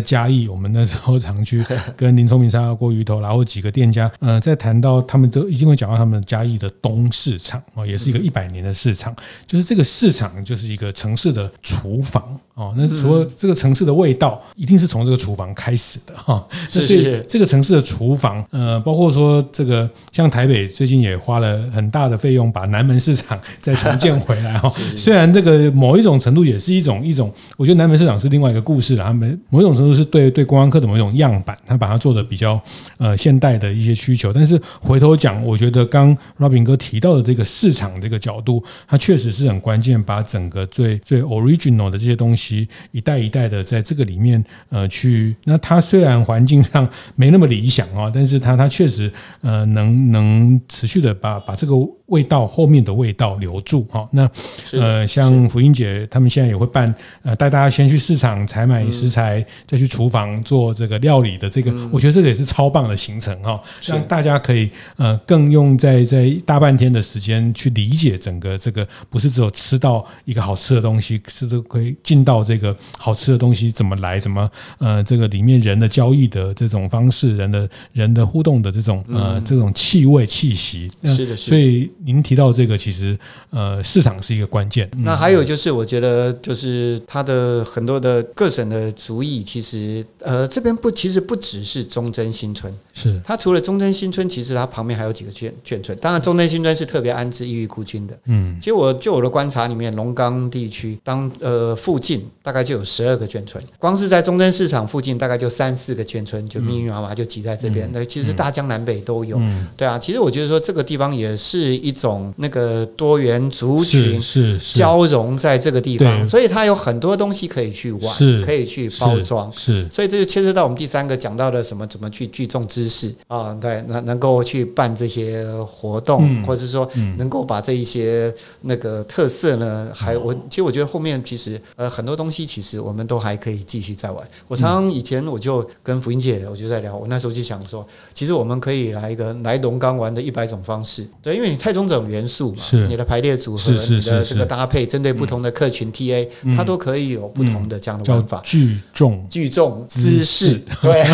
嘉义，我们那时候常去 跟林聪明沙拉锅鱼头，然后几个店家，呃，在谈到他们都一定会讲到他们嘉义的东市场哦，也是一个一百年的市场，就是这个市场就是一个城市的厨房哦。那除了这个城市的味道，一定是从这个厨房开始的哈。所以这个城市的厨房，呃，包括说这个像台北最近也花了很大的费用把南门市场 再重建回来哈。虽然这个某一种程度也是一种一种我。觉得南门市场是另外一个故事了，他们某一种程度是对对观光客的某一种样板，他把它做的比较呃现代的一些需求。但是回头讲，我觉得刚 Robin 哥提到的这个市场这个角度，它确实是很关键，把整个最最 original 的这些东西一代一代的在这个里面呃去。那它虽然环境上没那么理想啊，但是它它确实呃能能持续的把把这个味道后面的味道留住哈。那呃像福英姐他们现在也会办呃带大。大家先去市场采买食材，再去厨房做这个料理的这个，我觉得这个也是超棒的行程哈，让大家可以呃更用在在大半天的时间去理解整个这个，不是只有吃到一个好吃的东西，是都可以进到这个好吃的东西怎么来，怎么呃这个里面人的交易的这种方式，人的人的互动的这种呃这种气味气息，是的，所以您提到这个其实呃市场是一个关键。那还有就是我觉得就是它的。呃，很多的各省的族裔，其实呃，这边不，其实不只是忠贞新村，是它除了忠贞新村，其实它旁边还有几个眷眷村。当然，忠贞新村是特别安置异域孤军的。嗯，其实我就我的观察里面，龙岗地区当呃附近大概就有十二个眷村，光是在忠贞市场附近大概就三四个眷村，就密密麻麻就挤在这边。那、嗯、其实大江南北都有。嗯、对啊，其实我觉得说这个地方也是一种那个多元族群是交融在这个地方，所以它有很多东西。可以去玩，是可以去包装，是，所以这就牵涉到我们第三个讲到的什么，怎么去聚众知识啊？对，能能够去办这些活动，嗯、或者是说能够把这一些那个特色呢，还我其实我觉得后面其实呃很多东西其实我们都还可以继续再玩。我常常以前我就跟福音姐我就在聊，我那时候就想说，其实我们可以来一个来龙岗玩的一百种方式，对，因为你太多种元素嘛，是。你的排列组合，你的这个搭配，针对不同的客群 TA，它都可以有。不同的这样的玩法，聚众。聚众姿势，对，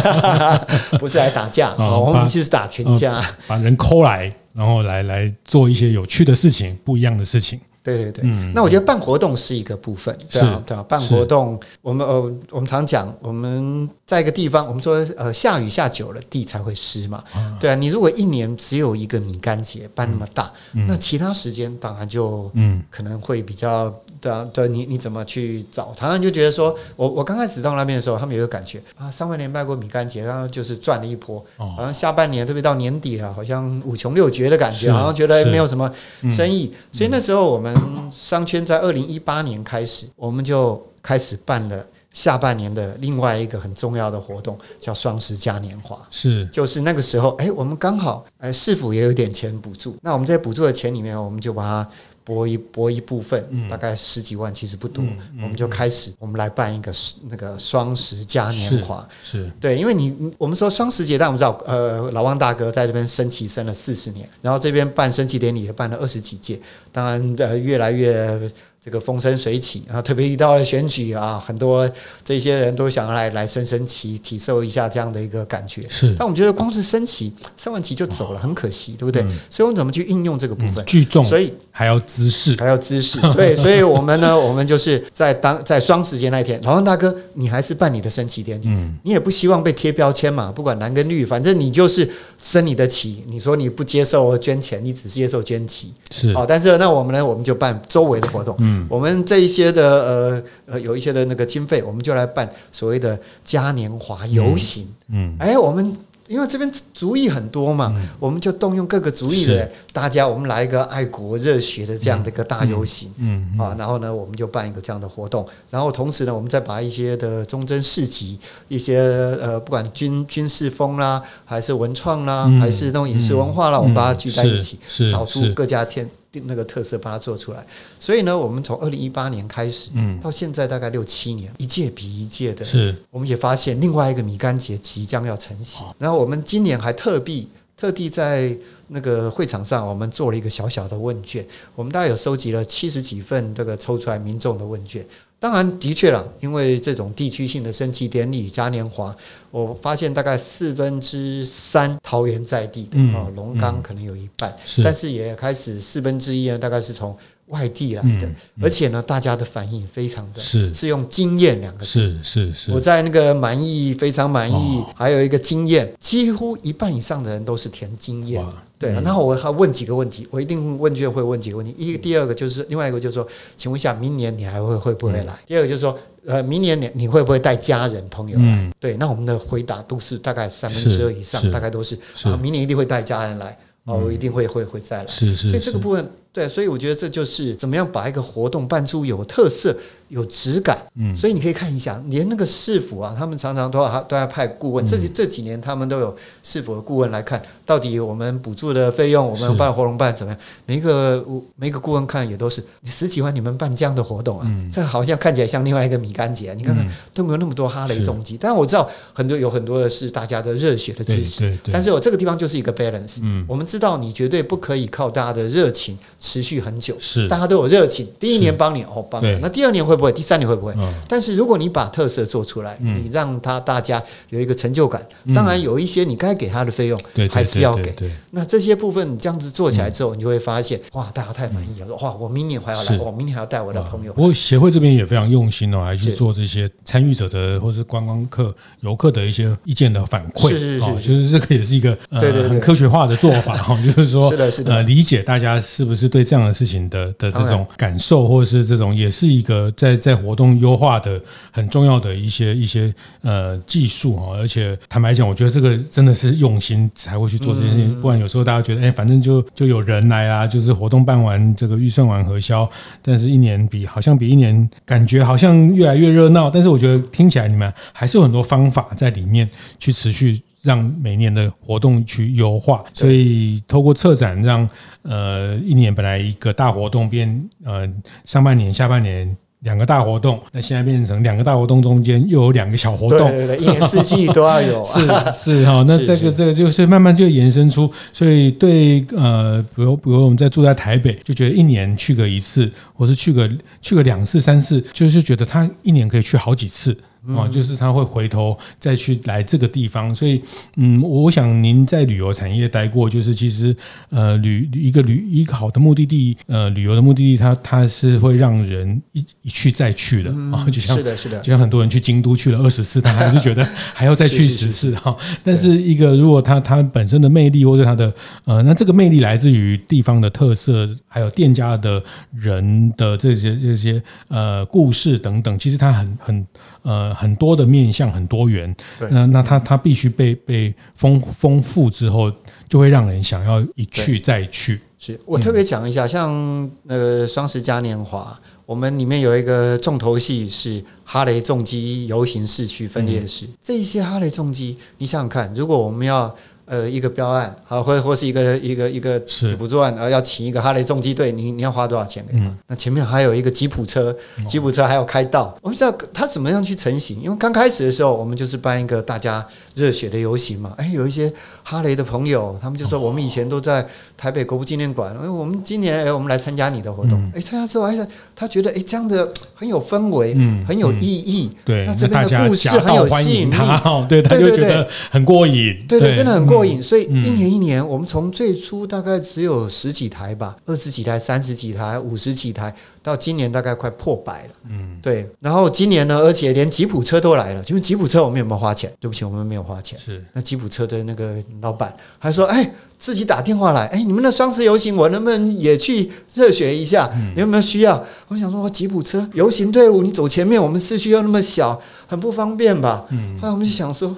不是来打架，我们其实打群架，把人抠来，然后来来做一些有趣的事情，不一样的事情。对对对，那我觉得办活动是一个部分，对啊，对啊，办活动，我们呃，我们常讲，我们在一个地方，我们说呃，下雨下久了，地才会湿嘛，对啊，你如果一年只有一个米干节办那么大，那其他时间当然就嗯，可能会比较。对啊，对，你你怎么去找？常常就觉得说，我我刚开始到那边的时候，他们有个感觉啊，上半年卖过米干节，然后就是赚了一波，好像下半年特别到年底啊，好像五穷六绝的感觉，好像觉得没有什么生意。所以那时候我们商圈在二零一八年开始，我们就开始办了下半年的另外一个很重要的活动，叫双十嘉年华。是，就是那个时候，哎，我们刚好哎市府也有点钱补助，那我们在补助的钱里面，我们就把它。拨一拨一部分，大概十几万，其实不多。我们就开始，我们来办一个那个双十嘉年华。是对，因为你我们说双十节，但我们知道，呃，老汪大哥在这边升旗升了四十年，然后这边办升旗典礼也办了二十几届，当然呃越来越。这个风生水起，啊特别遇到了选举啊，很多这些人都想要来来升升旗，体受一下这样的一个感觉。是，但我们觉得光是升旗，升完旗就走了，很可惜，对不对？嗯、所以我们怎么去应用这个部分？聚众，所以还要姿势，还要姿势。对，所以我们呢，我们就是在当在双十节那一天，老王大哥，你还是办你的升旗典礼，嗯、你也不希望被贴标签嘛，不管蓝跟绿，反正你就是升你的旗。你说你不接受捐钱，你只是接受捐旗，是好。但是那我们呢，我们就办周围的活动。嗯嗯，我们这一些的呃呃有一些的那个经费，我们就来办所谓的嘉年华游行。嗯，哎，我们因为这边主意很多嘛，嗯、我们就动用各个族裔的，大家我们来一个爱国热血的这样的一个大游行，嗯，嗯，嗯。啊，然后呢，我们就办一个这样的活动，然后同时呢，我们再把一些的忠贞市集，一些呃，不管军军事风啦，还是文创啦，嗯、还是那种饮食文化啦，嗯、我们把它聚在一起，是找出各家天。那个特色把它做出来，所以呢，我们从二零一八年开始，嗯，到现在大概六七年，一届比一届的，是，我们也发现另外一个米干节即将要成型。然后我们今年还特地特地在那个会场上，我们做了一个小小的问卷，我们大概有收集了七十几份这个抽出来民众的问卷。当然，的确了，因为这种地区性的升旗典礼嘉年华，我发现大概四分之三桃园在地的啊，龙岗可能有一半，是但是也开始四分之一呢，大概是从。外地来的，而且呢，大家的反应非常的，是是用惊艳两个字，是是是。我在那个满意，非常满意，还有一个惊艳，几乎一半以上的人都是填惊艳。对，然后我还问几个问题，我一定问卷会问几个问题。一，第二个就是另外一个就是说，请问一下，明年你还会会不会来？第二个就是说，呃，明年你你会不会带家人朋友来？对，那我们的回答都是大概三分之二以上，大概都是啊，明年一定会带家人来啊，我一定会会会再来。是是，所以这个部分。对，所以我觉得这就是怎么样把一个活动办出有特色、有质感。嗯，所以你可以看一下，连那个市府啊，他们常常都要都要派顾问。嗯、这这几年他们都有市府的顾问来看，到底我们补助的费用，我们办活动办怎么样？每一个每一个顾问看也都是十几万，你们办这样的活动啊，嗯、这好像看起来像另外一个米干节。你看看都没有那么多哈雷重机，但是我知道很多有很多的是大家的热血的支持。但是我这个地方就是一个 balance。嗯，我们知道你绝对不可以靠大家的热情。持续很久，是大家都有热情。第一年帮你哦，帮你。那第二年会不会？第三年会不会？但是如果你把特色做出来，你让他大家有一个成就感。当然有一些你该给他的费用，还是要给。那这些部分你这样子做起来之后，你就会发现，哇，大家太满意了。哇，我明年还要来，我明年还要带我的朋友。不过协会这边也非常用心哦，还去做这些参与者的或是观光客、游客的一些意见的反馈。是是是，就是这个也是一个呃很科学化的做法哈，就是说，是的，是的，呃，理解大家是不是。对这样的事情的的这种感受，或者是这种，也是一个在在活动优化的很重要的一些一些呃技术哈。而且坦白讲，我觉得这个真的是用心才会去做这件事情。不然有时候大家觉得，哎，反正就就有人来啊，就是活动办完，这个预算完核销，但是一年比好像比一年感觉好像越来越热闹。但是我觉得听起来你们还是有很多方法在里面去持续。让每年的活动去优化，所以透过策展让，让呃一年本来一个大活动变呃上半年、下半年两个大活动，那现在变成两个大活动中间又有两个小活动，对对对，一年四季都要有，啊。是是哈，那这个这个就是慢慢就延伸出，所以对呃，比如比如我们在住在台北，就觉得一年去个一次，或是去个去个两次、三次，就是觉得他一年可以去好几次。哦，就是他会回头再去来这个地方，所以，嗯，我想您在旅游产业待过，就是其实，呃，旅一个旅一个好的目的地，呃，旅游的目的地，它它是会让人一一去再去的啊，就像是的，是的，就像很多人去京都去了二十次，他 还是觉得还要再去十次哈。但是一个如果它它本身的魅力或者它的呃，那这个魅力来自于地方的特色，还有店家的人的这些这些呃故事等等，其实它很很。呃，很多的面向很多元，对那那它它必须被被丰丰富之后，就会让人想要一去再去。是我特别讲一下，嗯、像那个双十嘉年华，我们里面有一个重头戏是哈雷重机游行市区分裂式，嗯、这一些哈雷重机，你想想看，如果我们要。呃，一个标案啊，或或是一个一个一个补助案，然后要请一个哈雷重机队，你你要花多少钱给他？嗯、那前面还有一个吉普车，吉普车还要开道，我们知道他怎么样去成型？因为刚开始的时候，我们就是办一个大家热血的游行嘛。哎，有一些哈雷的朋友，他们就说我们以前都在台北国父纪念馆，哎，我们今年哎，我们来参加你的活动。哎，参加之后，哎，他觉得哎，这样的很有氛围，嗯，很有意义。对，那这边的故事很有吸引力，对，他就觉得很过瘾。对对，真的很过。过瘾，所以一年一年，我们从最初大概只有十几台吧，二十几台、三十几台、五十几台，到今年大概快破百了。嗯，对。然后今年呢，而且连吉普车都来了。请问吉普车我们有没有花钱？对不起，我们没有花钱。是。那吉普车的那个老板还说：“哎，自己打电话来，哎，你们的双十游行，我能不能也去热血一下？你有没有需要？”我想说，吉普车游行队伍，你走前面，我们市区又那么小，很不方便吧？嗯。后来我们就想说。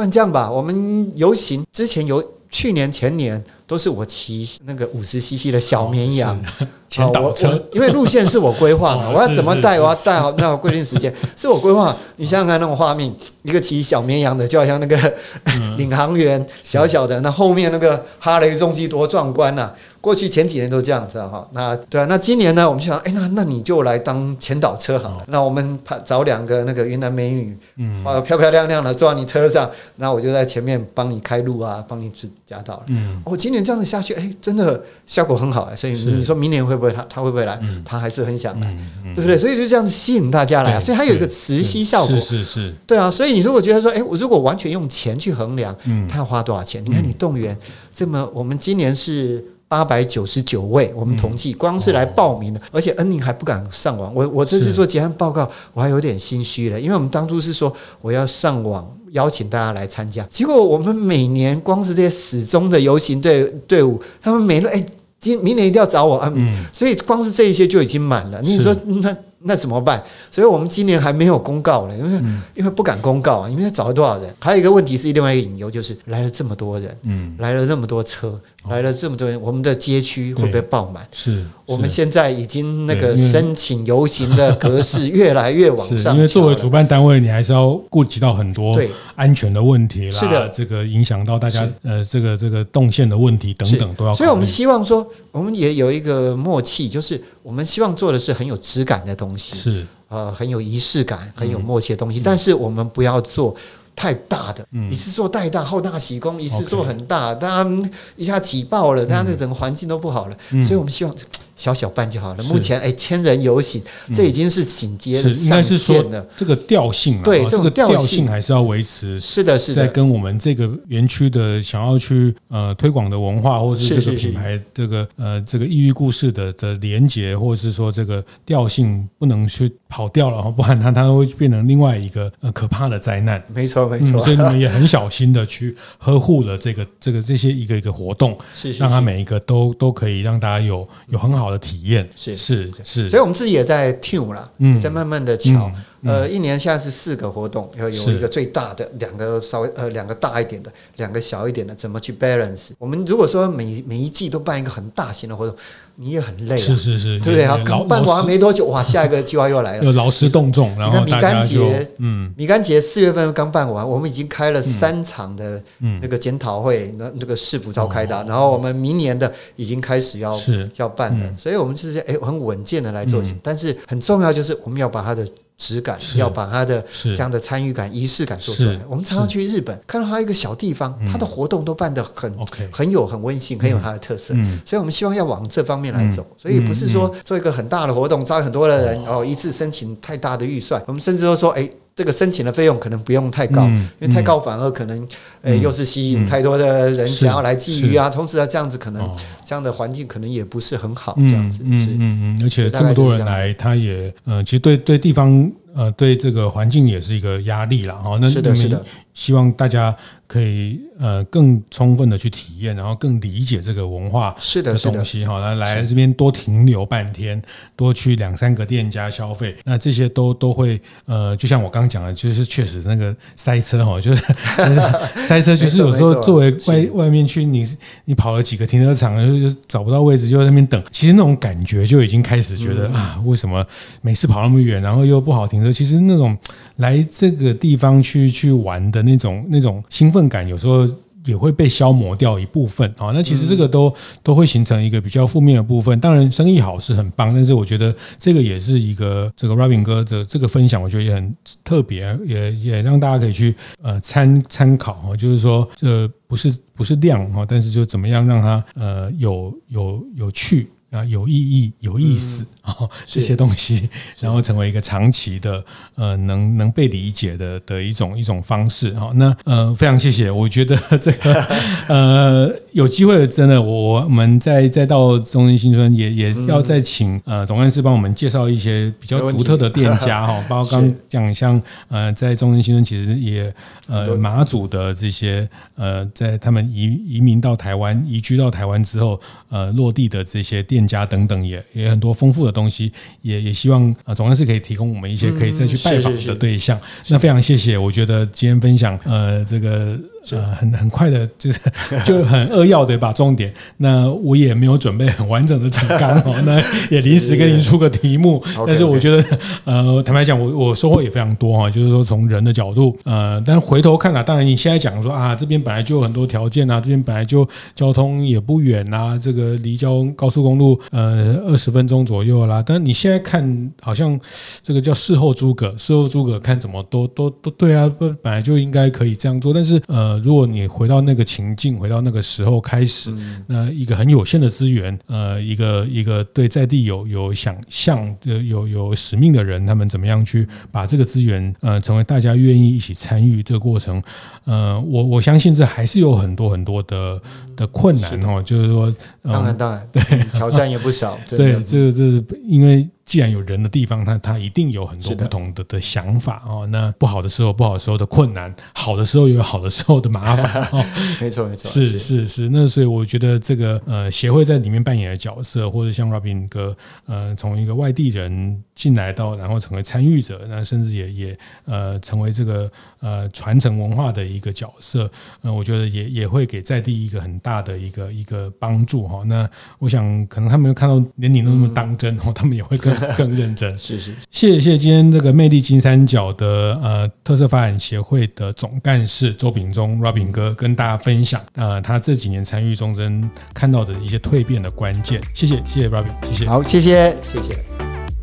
不然这样吧，我们游行之前有去年前年都是我骑那个五十 CC 的小绵羊。哦前导 车，因为路线是我规划的，哦、我要怎么带，我要带好那个规定时间，是我规划。你想想看那种画面，一个骑小绵羊的，就好像那个、嗯、领航员小小的，那后面那个哈雷重机多壮观呐、啊！过去前几年都这样子哈。那对啊，那今年呢，我们就想，哎，那那你就来当前导车好了。哦、那我们找两个那个云南美女，嗯，漂漂亮亮的坐在你车上，那我就在前面帮你开路啊，帮你指驾道。嗯，我、哦、今年这样子下去，哎，真的效果很好哎。所以你说明年会不会他他会不会来？嗯、他还是很想来，对不对？所以就这样子吸引大家来啊。所以它有一个磁吸效果，是是是，对啊。所以你如果觉得说，哎，我如果完全用钱去衡量，嗯，他要花多少钱？你看你动员这么，我们今年是八百九十九位，我们统计光是来报名的，而且恩宁还不敢上网。我我这次做结案报告，我还有点心虚了，因为我们当初是说我要上网邀请大家来参加，结果我们每年光是这些始终的游行队队伍，他们每年哎。今明年一定要找我啊！嗯，所以光是这一些就已经满了。你说那那怎么办？所以我们今年还没有公告了，因为因为不敢公告啊，因为找了多少人？还有一个问题是另外一个隐忧，就是来了这么多人，嗯，来了那么多车。来了这么多人，我们的街区会不会爆满？是，我们现在已经那个申请游行的 格式越来越往上。因为作为主办单位，你还是要顾及到很多安全的问题啦，是的，这个影响到大家呃这个这个动线的问题等等都要。所以我们希望说，我们也有一个默契，就是我们希望做的是很有质感的东西，是呃很有仪式感、很有默契的东西，但是我们不要做。太大的，一次做太大，后大喜功，一次做很大，大家一下挤爆了，大家那整个环境都不好了，所以我们希望。小小办就好了。目前哎，千人游行，这已经是紧接着上线了。这个调性，对这个调性还是要维持。是的，是的在跟我们这个园区的想要去呃推广的文化，或者是这个品牌这个呃这个异域故事的的连接，或者是说这个调性不能去跑掉了，不然它它会变成另外一个呃可怕的灾难。没错，没错。所以你们也很小心的去呵护了这个这个这些一个一个活动，让它每一个都都可以让大家有有很好的体验。是是是，所以我们自己也在 tune 了，也在慢慢的乔。呃，一年现在是四个活动，有有一个最大的，两个稍微呃两个大一点的，两个小一点的，怎么去 balance？我们如果说每每一季都办一个很大型的活动，你也很累，是是是，对不对？啊，刚办完没多久，哇，下一个计划又来了，劳师动众。然后米干节，嗯，米干节四月份刚办完，我们已经开了三场的那个检讨会，那那个市府召开的，然后我们明年的已经开始要要办了，所以我们就是哎很稳健的来做，但是很重要就是我们要把它的。质感要把他的这样的参与感、仪式感做出来。我们常常去日本，看到他一个小地方，他的活动都办得很很有很温馨，很有它的特色。所以我们希望要往这方面来走。所以不是说做一个很大的活动，招很多的人，哦，一次申请太大的预算。我们甚至都说，哎。这个申请的费用可能不用太高，因为太高反而可能，诶，又是吸引太多的人想要来觊觎啊。同时啊，这样子可能这样的环境可能也不是很好，这样子。嗯嗯嗯，而且这么多人来，他也呃，其实对对地方呃，对这个环境也是一个压力啦哈。那是的，是的。希望大家可以呃更充分的去体验，然后更理解这个文化是的东西哈。来来这边多停留半天，多去两三个店家消费，那这些都都会呃，就像我刚刚讲的，就是确实那个塞车哈，就是 塞车，就是有时候 作为外外面去，你你跑了几个停车场，就找不到位置，就在那边等。其实那种感觉就已经开始觉得啊，为什么每次跑那么远，然后又不好停车？其实那种来这个地方去去玩的。那种那种兴奋感有时候也会被消磨掉一部分啊，那其实这个都都会形成一个比较负面的部分。当然生意好是很棒，但是我觉得这个也是一个这个 Robin 哥的这个分享，我觉得也很特别，也也让大家可以去呃参参考哈，就是说这不是不是量哈，但是就怎么样让它呃有有有趣。啊，有意义、有意思啊，嗯、这些东西，然后成为一个长期的呃，能能被理解的的一种一种方式。哦。那呃，非常谢谢，我觉得这个 呃。有机会真的，我我们再再到中正新村也也要再请、嗯、呃总干事帮我们介绍一些比较独特的店家 哈，包括刚讲像呃在中正新村其实也呃马祖的这些呃在他们移移民到台湾移居到台湾之后呃落地的这些店家等等也也很多丰富的东西，也也希望呃总干事可以提供我们一些可以再去拜访的对象。那非常谢谢，我觉得今天分享呃这个。呃，很很快的，就是 就很扼要的把重点。那我也没有准备很完整的提纲哦，那也临时给你出个题目。但是我觉得，呃，坦白讲，我我收获也非常多哈。就是说，从人的角度，呃，但回头看啊，当然你现在讲说啊，这边本来就有很多条件啊，这边本来就交通也不远啊，这个离交高速公路呃二十分钟左右啦。但你现在看，好像这个叫事后诸葛，事后诸葛看怎么都都都对啊，不本来就应该可以这样做。但是呃。如果你回到那个情境，回到那个时候开始，那一个很有限的资源，呃，一个一个对在地有有想象、有有使命的人，他们怎么样去把这个资源，呃，成为大家愿意一起参与这个过程，呃，我我相信这还是有很多很多的的困难哦，就是说，当然当然，对，挑战也不少，对，这个这是因为。既然有人的地方，他他一定有很多不同的的想法哦。那不好的时候，不好的时候的困难；好的时候，有好的时候的麻烦 哦。没错，没错，是是是。那所以我觉得这个呃协会在里面扮演的角色，或者像 Robin 哥呃从一个外地人进来到，然后成为参与者，那甚至也也呃成为这个呃传承文化的一个角色。呃，我觉得也也会给在地一个很大的一个一个帮助哈。那我想可能他们看到连你都那么当真哦，他们也会更。更认真，是是，谢谢今天这个魅力金三角的呃特色发展协会的总干事周秉忠 Robin 哥跟大家分享呃他这几年参与中正看到的一些蜕变的关键，谢谢谢谢 Robin，谢谢，好，谢谢谢谢。